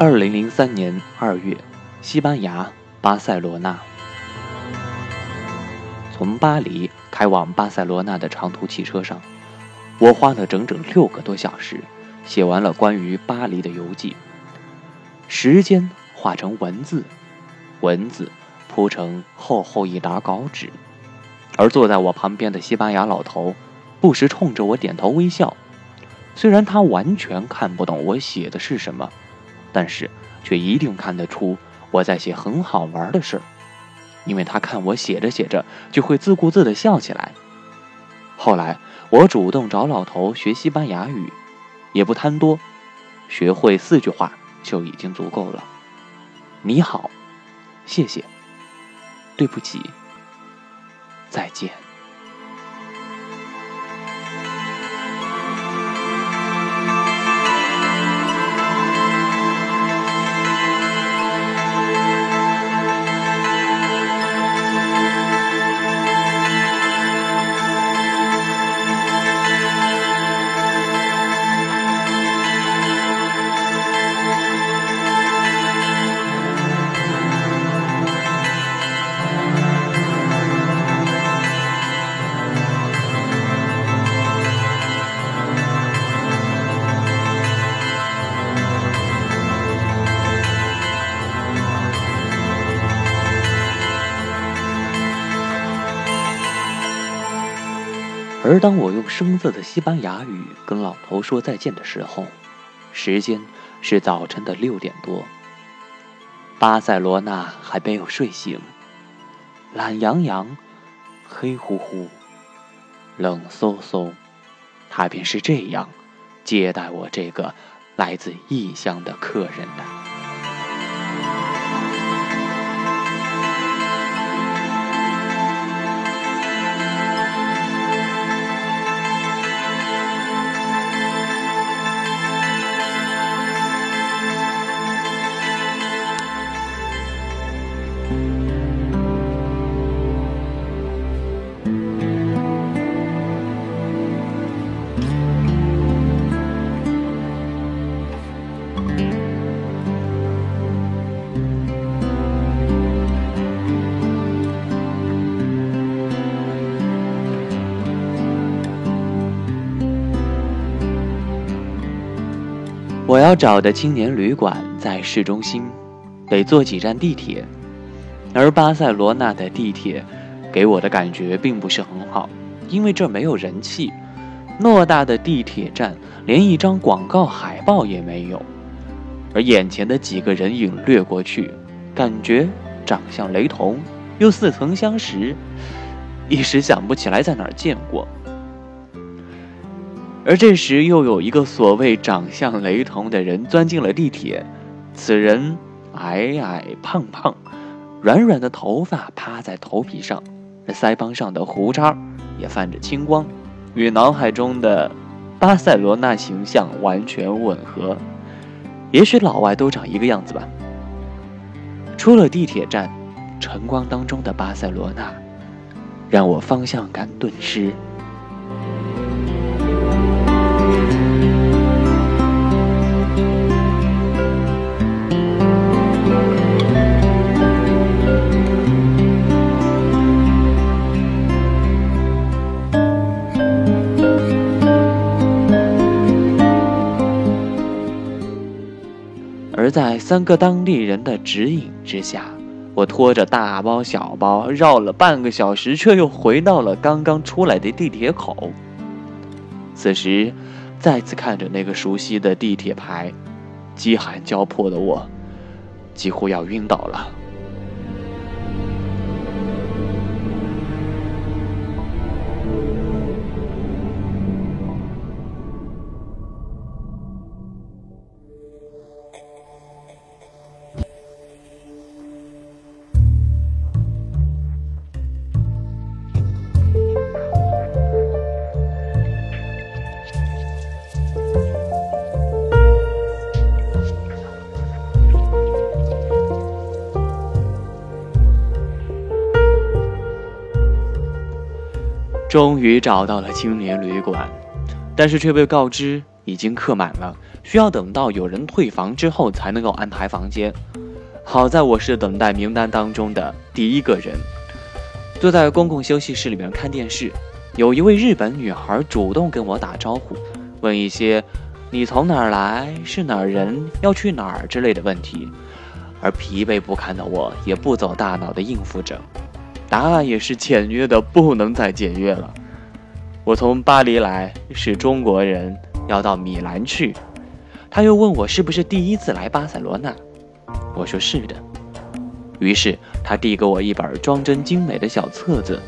二零零三年二月，西班牙巴塞罗那。从巴黎开往巴塞罗那的长途汽车上，我花了整整六个多小时，写完了关于巴黎的游记。时间化成文字，文字铺成厚厚一沓稿纸，而坐在我旁边的西班牙老头，不时冲着我点头微笑。虽然他完全看不懂我写的是什么。但是，却一定看得出我在写很好玩的事儿，因为他看我写着写着就会自顾自地笑起来。后来，我主动找老头学西班牙语，也不贪多，学会四句话就已经足够了。你好，谢谢，对不起，再见。而当我用生涩的西班牙语跟老头说再见的时候，时间是早晨的六点多。巴塞罗那还没有睡醒，懒洋洋、黑乎乎、冷飕飕，他便是这样接待我这个来自异乡的客人的。我要找的青年旅馆在市中心，得坐几站地铁。而巴塞罗那的地铁给我的感觉并不是很好，因为这没有人气。偌大的地铁站连一张广告海报也没有，而眼前的几个人影掠过去，感觉长相雷同，又似曾相识，一时想不起来在哪儿见过。而这时，又有一个所谓长相雷同的人钻进了地铁。此人矮矮胖胖，软软的头发趴在头皮上，腮帮上的胡渣也泛着青光，与脑海中的巴塞罗那形象完全吻合。也许老外都长一个样子吧。出了地铁站，晨光当中的巴塞罗那，让我方向感顿失。在三个当地人的指引之下，我拖着大包小包绕了半个小时，却又回到了刚刚出来的地铁口。此时，再次看着那个熟悉的地铁牌，饥寒交迫的我，几乎要晕倒了。终于找到了青年旅馆，但是却被告知已经客满了，需要等到有人退房之后才能够安排房间。好在我是等待名单当中的第一个人，坐在公共休息室里面看电视，有一位日本女孩主动跟我打招呼，问一些“你从哪儿来？是哪儿人？要去哪儿？”之类的问题，而疲惫不堪的我也不走大脑的应付着，答案也是简约的不能再简约了。我从巴黎来，是中国人，要到米兰去。他又问我是不是第一次来巴塞罗那。我说是的，于是他递给我一本装帧精美的小册子，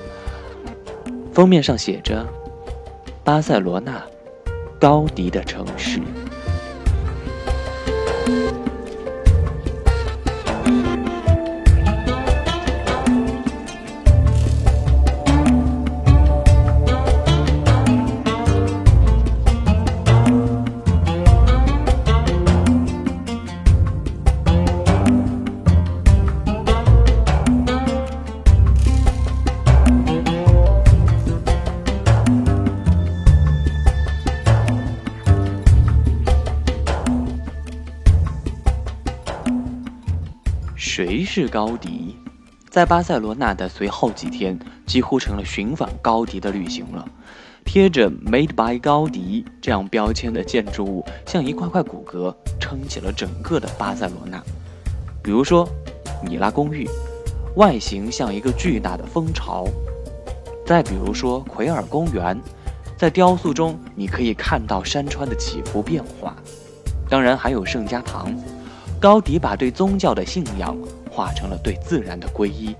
封面上写着“巴塞罗那，高迪的城市”。是高迪？在巴塞罗那的随后几天，几乎成了寻访高迪的旅行了。贴着 “Made by 高迪”这样标签的建筑物，像一块块骨骼，撑起了整个的巴塞罗那。比如说，米拉公寓，外形像一个巨大的蜂巢；再比如说，奎尔公园，在雕塑中你可以看到山川的起伏变化。当然，还有圣家堂。高迪把对宗教的信仰化成了对自然的皈依。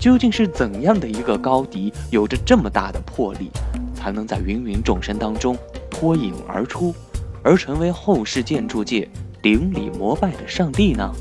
究竟是怎样的一个高迪，有着这么大的魄力，才能在芸芸众生当中脱颖而出，而成为后世建筑界顶礼膜拜的上帝呢？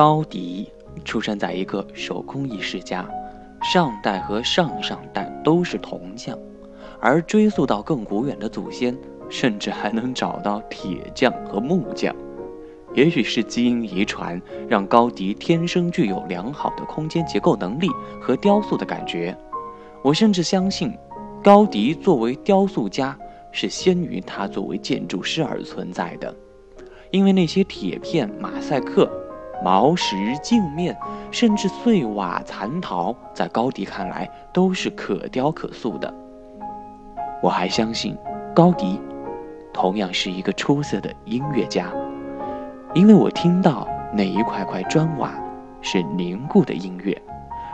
高迪出生在一个手工艺世家，上代和上上代都是铜匠，而追溯到更古远的祖先，甚至还能找到铁匠和木匠。也许是基因遗传让高迪天生具有良好的空间结构能力和雕塑的感觉。我甚至相信，高迪作为雕塑家是先于他作为建筑师而存在的，因为那些铁片、马赛克。毛石、镜面，甚至碎瓦残陶，在高迪看来都是可雕可塑的。我还相信，高迪同样是一个出色的音乐家，因为我听到那一块块砖瓦是凝固的音乐，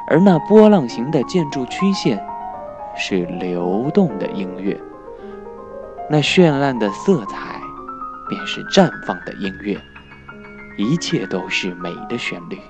而那波浪形的建筑曲线是流动的音乐，那绚烂的色彩便是绽放的音乐。一切都是美的旋律。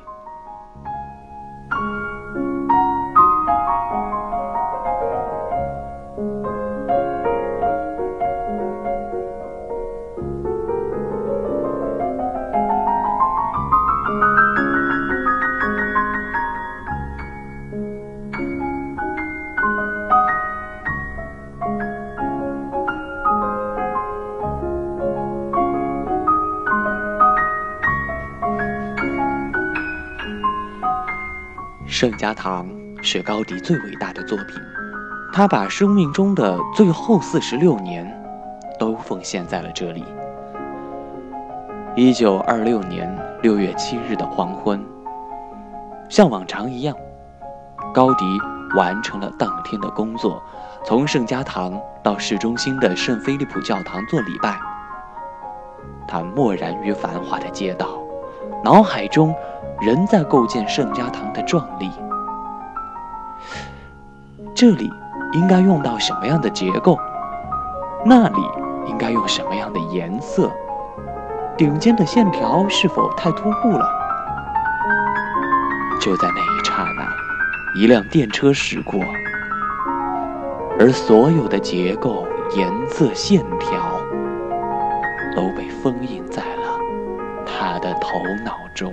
圣家堂是高迪最伟大的作品，他把生命中的最后四十六年都奉献在了这里。一九二六年六月七日的黄昏，像往常一样，高迪完成了当天的工作，从圣家堂到市中心的圣菲利普教堂做礼拜。他默然于繁华的街道，脑海中。仍在构建圣家堂的壮丽。这里应该用到什么样的结构？那里应该用什么样的颜色？顶尖的线条是否太突兀了？就在那一刹那，一辆电车驶过，而所有的结构、颜色、线条都被封印在了他的头脑中。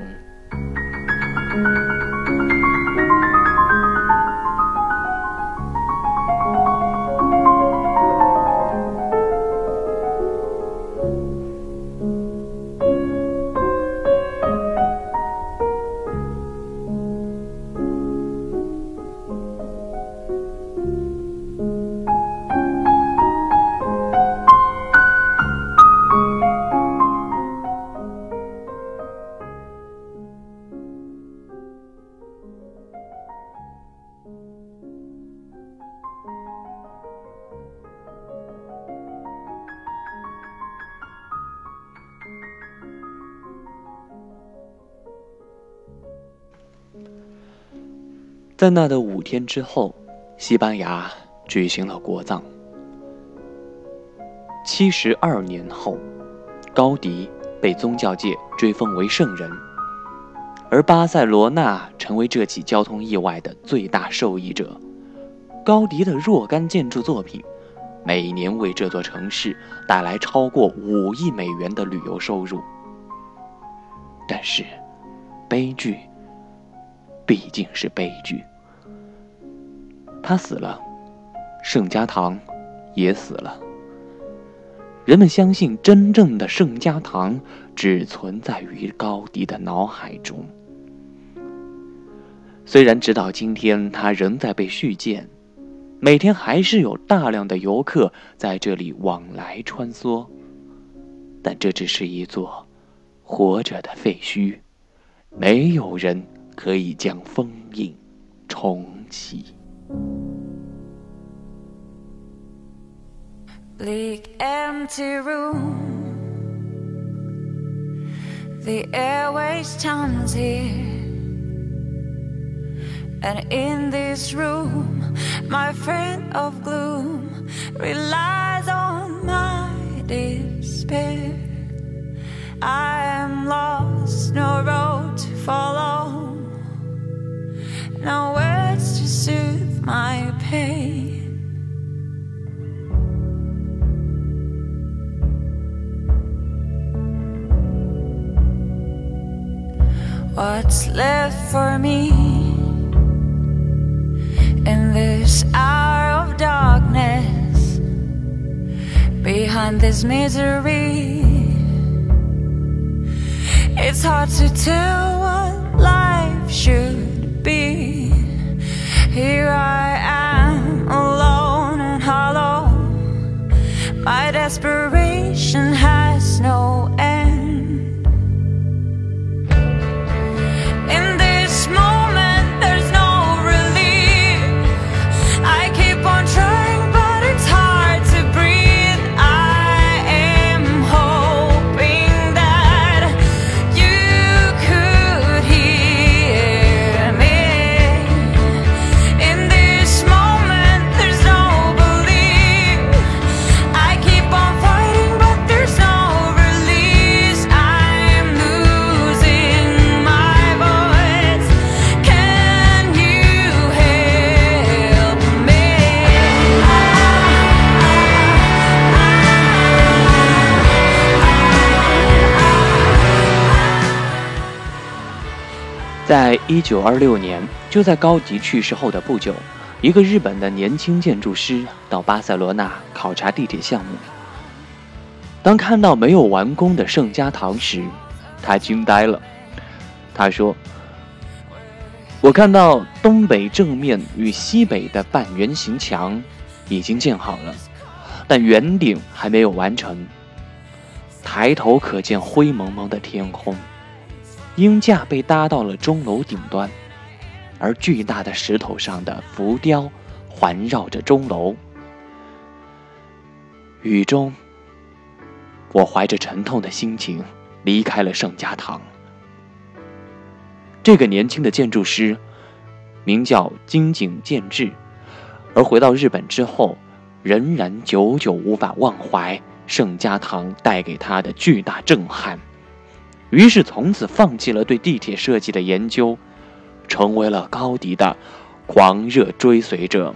在那的五天之后，西班牙举行了国葬。七十二年后，高迪被宗教界追封为圣人，而巴塞罗那成为这起交通意外的最大受益者。高迪的若干建筑作品，每年为这座城市带来超过五亿美元的旅游收入。但是，悲剧毕竟是悲剧。他死了，圣家堂也死了。人们相信，真正的圣家堂只存在于高迪的脑海中。虽然直到今天，它仍在被续建，每天还是有大量的游客在这里往来穿梭，但这只是一座活着的废墟，没有人可以将封印重启。Bleak empty room. The airways tunnels here. And in this room My friend of gloom Relies on my despair. I am lost, no road to follow No words to soothe my pain What's left for me in this hour of darkness behind this misery? It's hard to tell what life should be. Here I am, alone and hollow. My desperation 一九二六年，就在高迪去世后的不久，一个日本的年轻建筑师到巴塞罗那考察地铁项目。当看到没有完工的圣家堂时，他惊呆了。他说：“我看到东北正面与西北的半圆形墙已经建好了，但圆顶还没有完成。抬头可见灰蒙蒙的天空。”鹰架被搭到了钟楼顶端，而巨大的石头上的浮雕环绕着钟楼。雨中，我怀着沉痛的心情离开了圣家堂。这个年轻的建筑师名叫金井健治，而回到日本之后，仍然久久无法忘怀圣家堂带给他的巨大震撼。于是从此放弃了对地铁设计的研究，成为了高迪的狂热追随者。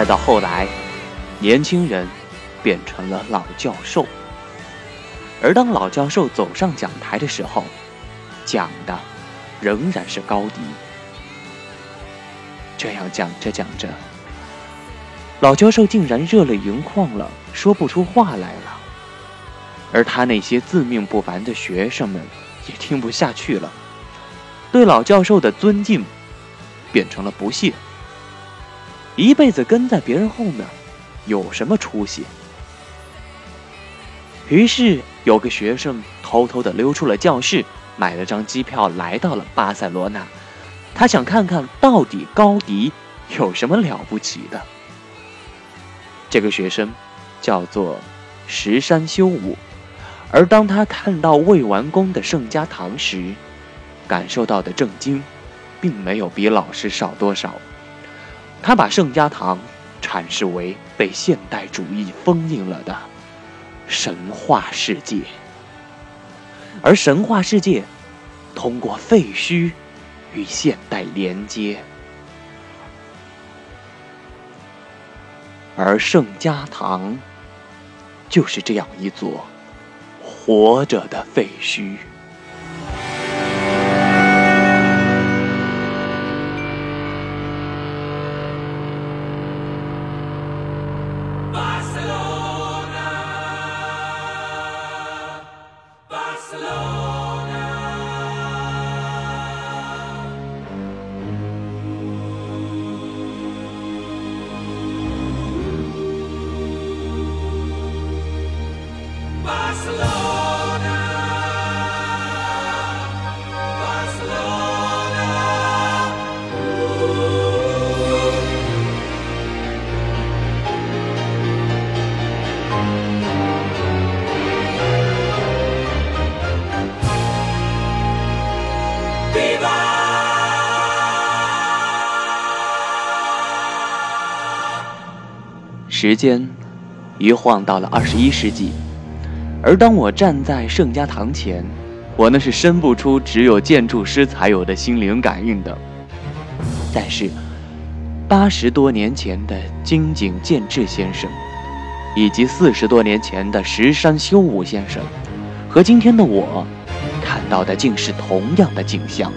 再到后来，年轻人变成了老教授。而当老教授走上讲台的时候，讲的仍然是高迪。这样讲着讲着，老教授竟然热泪盈眶了，说不出话来了。而他那些自命不凡的学生们也听不下去了，对老教授的尊敬变成了不屑。一辈子跟在别人后面，有什么出息？于是有个学生偷偷的溜出了教室，买了张机票来到了巴塞罗那。他想看看到底高迪有什么了不起的。这个学生叫做石山修武，而当他看到未完工的圣家堂时，感受到的震惊，并没有比老师少多少。他把圣家堂阐释为被现代主义封印了的。神话世界，而神话世界通过废墟与现代连接，而圣家堂就是这样一座活着的废墟。时间一晃到了二十一世纪，而当我站在圣家堂前，我那是生不出只有建筑师才有的心灵感应的。但是，八十多年前的金井健治先生，以及四十多年前的石山修武先生，和今天的我，看到的竟是同样的景象：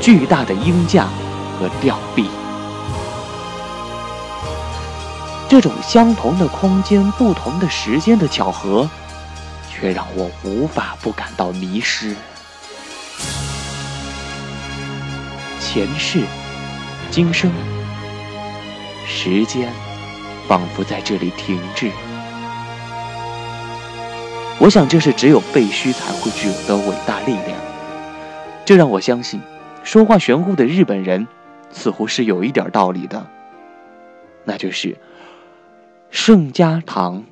巨大的鹰架和吊臂。这种相同的空间、不同的时间的巧合，却让我无法不感到迷失。前世、今生，时间仿佛在这里停滞。我想，这是只有废墟才会具有的伟大力量。这让我相信，说话玄乎的日本人似乎是有一点道理的，那就是。圣家堂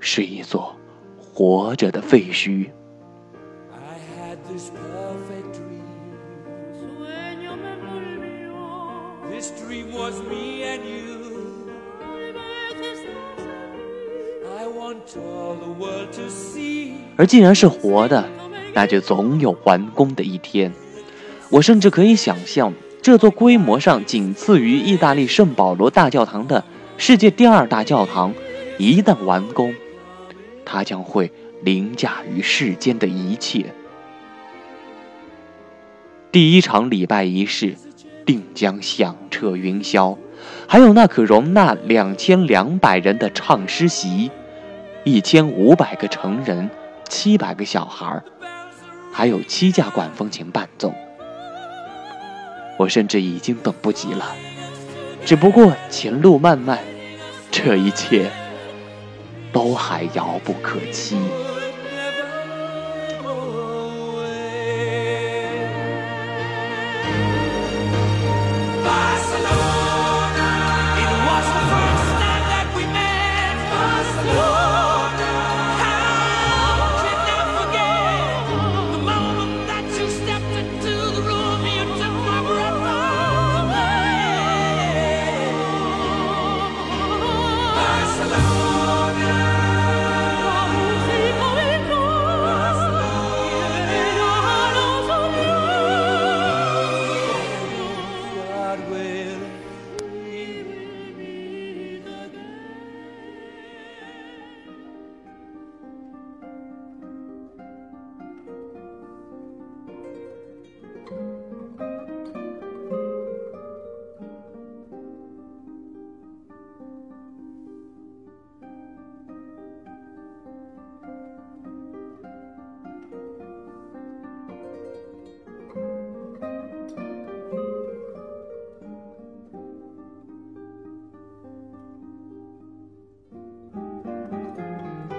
是一座活着的废墟。而既然是活的，那就总有完工的一天。我甚至可以想象，这座规模上仅次于意大利圣保罗大教堂的。世界第二大教堂一旦完工，它将会凌驾于世间的一切。第一场礼拜仪式定将响彻云霄，还有那可容纳两千两百人的唱诗席，一千五百个成人，七百个小孩，还有七架管风琴伴奏。我甚至已经等不及了。只不过前路漫漫，这一切都还遥不可期。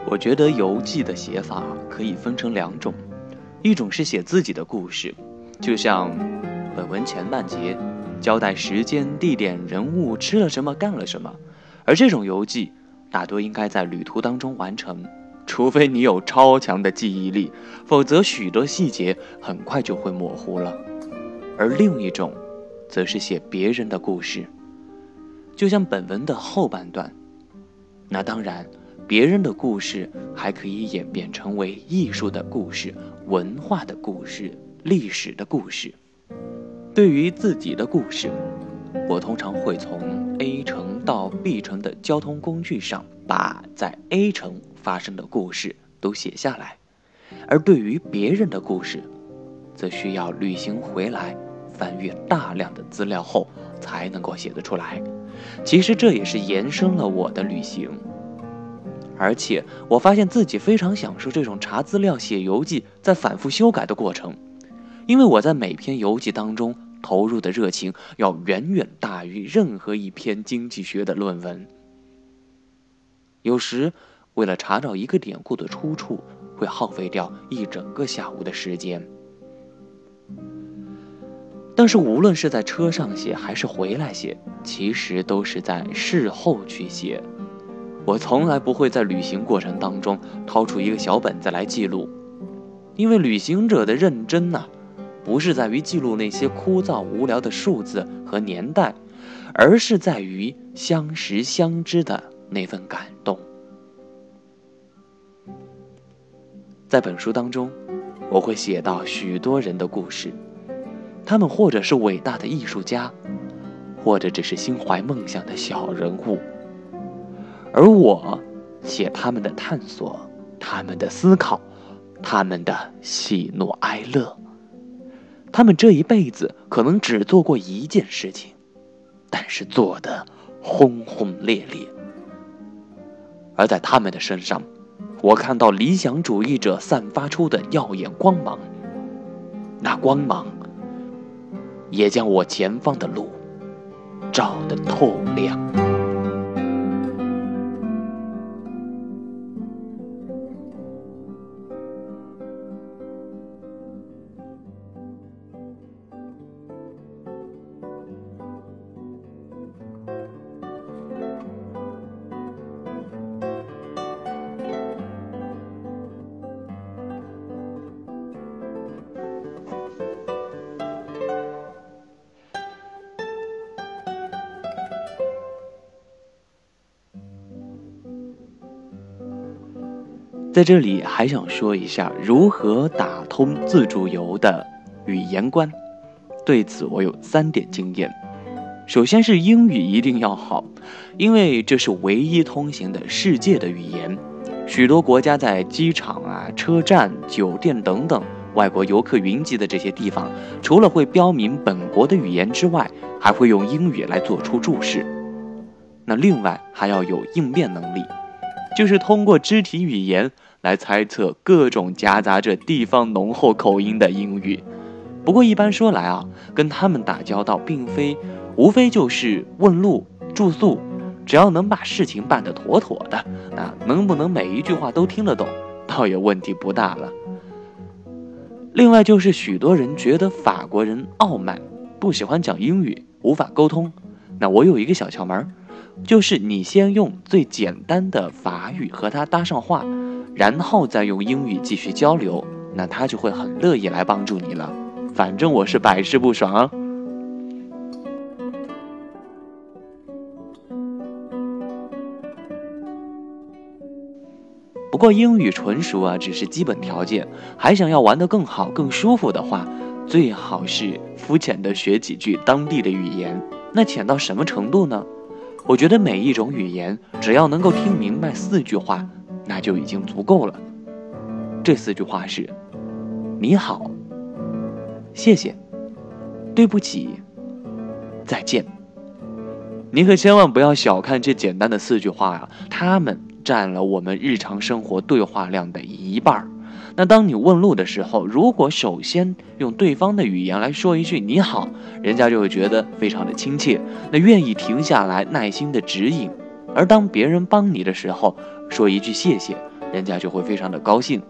我觉得游记的写法可以分成两种，一种是写自己的故事，就像本文前半节交代时间、地点、人物吃了什么、干了什么，而这种游记大多应该在旅途当中完成，除非你有超强的记忆力，否则许多细节很快就会模糊了。而另一种，则是写别人的故事，就像本文的后半段，那当然。别人的故事还可以演变成为艺术的故事、文化的故事、历史的故事。对于自己的故事，我通常会从 A 城到 B 城的交通工具上，把在 A 城发生的故事都写下来；而对于别人的故事，则需要旅行回来，翻阅大量的资料后才能够写得出来。其实这也是延伸了我的旅行。而且我发现自己非常享受这种查资料、写游记、再反复修改的过程，因为我在每篇游记当中投入的热情要远远大于任何一篇经济学的论文。有时为了查找一个典故的出处，会耗费掉一整个下午的时间。但是无论是在车上写还是回来写，其实都是在事后去写。我从来不会在旅行过程当中掏出一个小本子来记录，因为旅行者的认真呐，不是在于记录那些枯燥无聊的数字和年代，而是在于相识相知的那份感动。在本书当中，我会写到许多人的故事，他们或者是伟大的艺术家，或者只是心怀梦想的小人物。而我写他们的探索，他们的思考，他们的喜怒哀乐。他们这一辈子可能只做过一件事情，但是做的轰轰烈烈。而在他们的身上，我看到理想主义者散发出的耀眼光芒。那光芒也将我前方的路照得透亮。在这里还想说一下如何打通自助游的语言关。对此，我有三点经验。首先是英语一定要好，因为这是唯一通行的世界的语言。许多国家在机场啊、车站、酒店等等外国游客云集的这些地方，除了会标明本国的语言之外，还会用英语来做出注释。那另外还要有应变能力，就是通过肢体语言。来猜测各种夹杂着地方浓厚口音的英语。不过一般说来啊，跟他们打交道，并非无非就是问路、住宿，只要能把事情办得妥妥的，那能不能每一句话都听得懂，倒也问题不大了。另外就是许多人觉得法国人傲慢，不喜欢讲英语，无法沟通。那我有一个小窍门，就是你先用最简单的法语和他搭上话。然后再用英语继续交流，那他就会很乐意来帮助你了。反正我是百试不爽。不过英语纯熟啊，只是基本条件，还想要玩得更好、更舒服的话，最好是肤浅的学几句当地的语言。那浅到什么程度呢？我觉得每一种语言，只要能够听明白四句话。那就已经足够了。这四句话是：你好，谢谢，对不起，再见。你可千万不要小看这简单的四句话啊，它们占了我们日常生活对话量的一半儿那当你问路的时候，如果首先用对方的语言来说一句你好，人家就会觉得非常的亲切，那愿意停下来耐心的指引。而当别人帮你的时候，说一句谢谢，人家就会非常的高兴。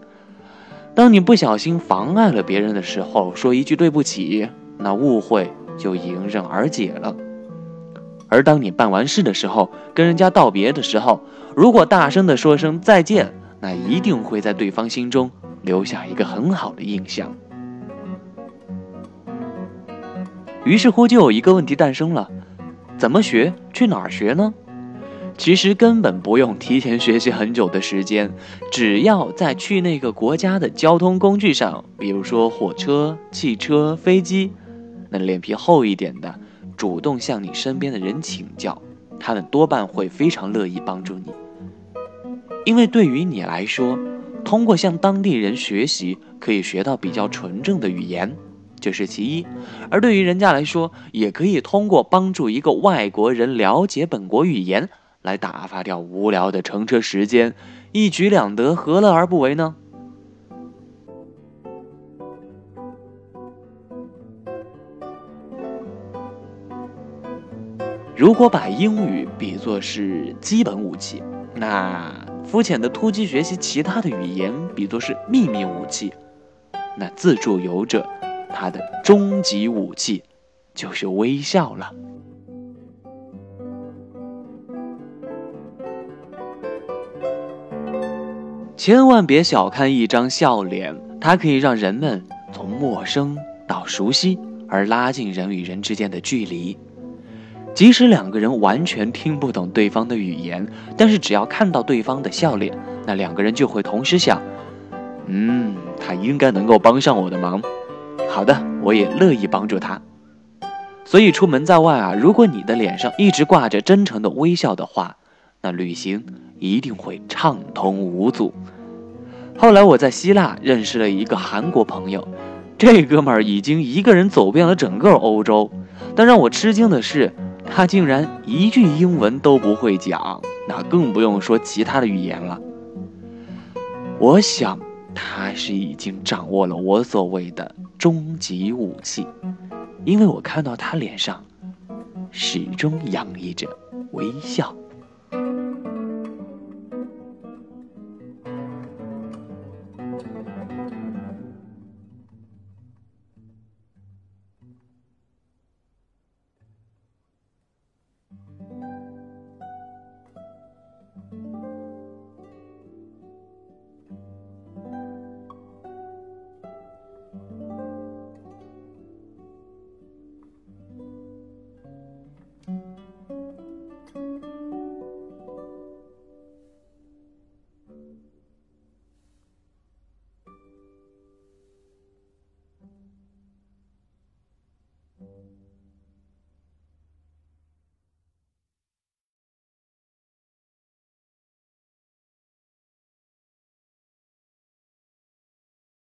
当你不小心妨碍了别人的时候，说一句对不起，那误会就迎刃而解了。而当你办完事的时候，跟人家道别的时候，如果大声的说声再见，那一定会在对方心中留下一个很好的印象。于是乎，就有一个问题诞生了：怎么学？去哪儿学呢？其实根本不用提前学习很久的时间，只要在去那个国家的交通工具上，比如说火车、汽车、飞机，那脸皮厚一点的，主动向你身边的人请教，他们多半会非常乐意帮助你。因为对于你来说，通过向当地人学习，可以学到比较纯正的语言，这是其一；而对于人家来说，也可以通过帮助一个外国人了解本国语言。来打发掉无聊的乘车时间，一举两得，何乐而不为呢？如果把英语比作是基本武器，那肤浅的突击学习其他的语言比作是秘密武器，那自助游者他的终极武器就是微笑了。千万别小看一张笑脸，它可以让人们从陌生到熟悉，而拉近人与人之间的距离。即使两个人完全听不懂对方的语言，但是只要看到对方的笑脸，那两个人就会同时想：嗯，他应该能够帮上我的忙。好的，我也乐意帮助他。所以出门在外啊，如果你的脸上一直挂着真诚的微笑的话，那旅行一定会畅通无阻。后来我在希腊认识了一个韩国朋友，这哥们儿已经一个人走遍了整个欧洲，但让我吃惊的是，他竟然一句英文都不会讲，那更不用说其他的语言了。我想他是已经掌握了我所谓的终极武器，因为我看到他脸上始终洋溢着微笑。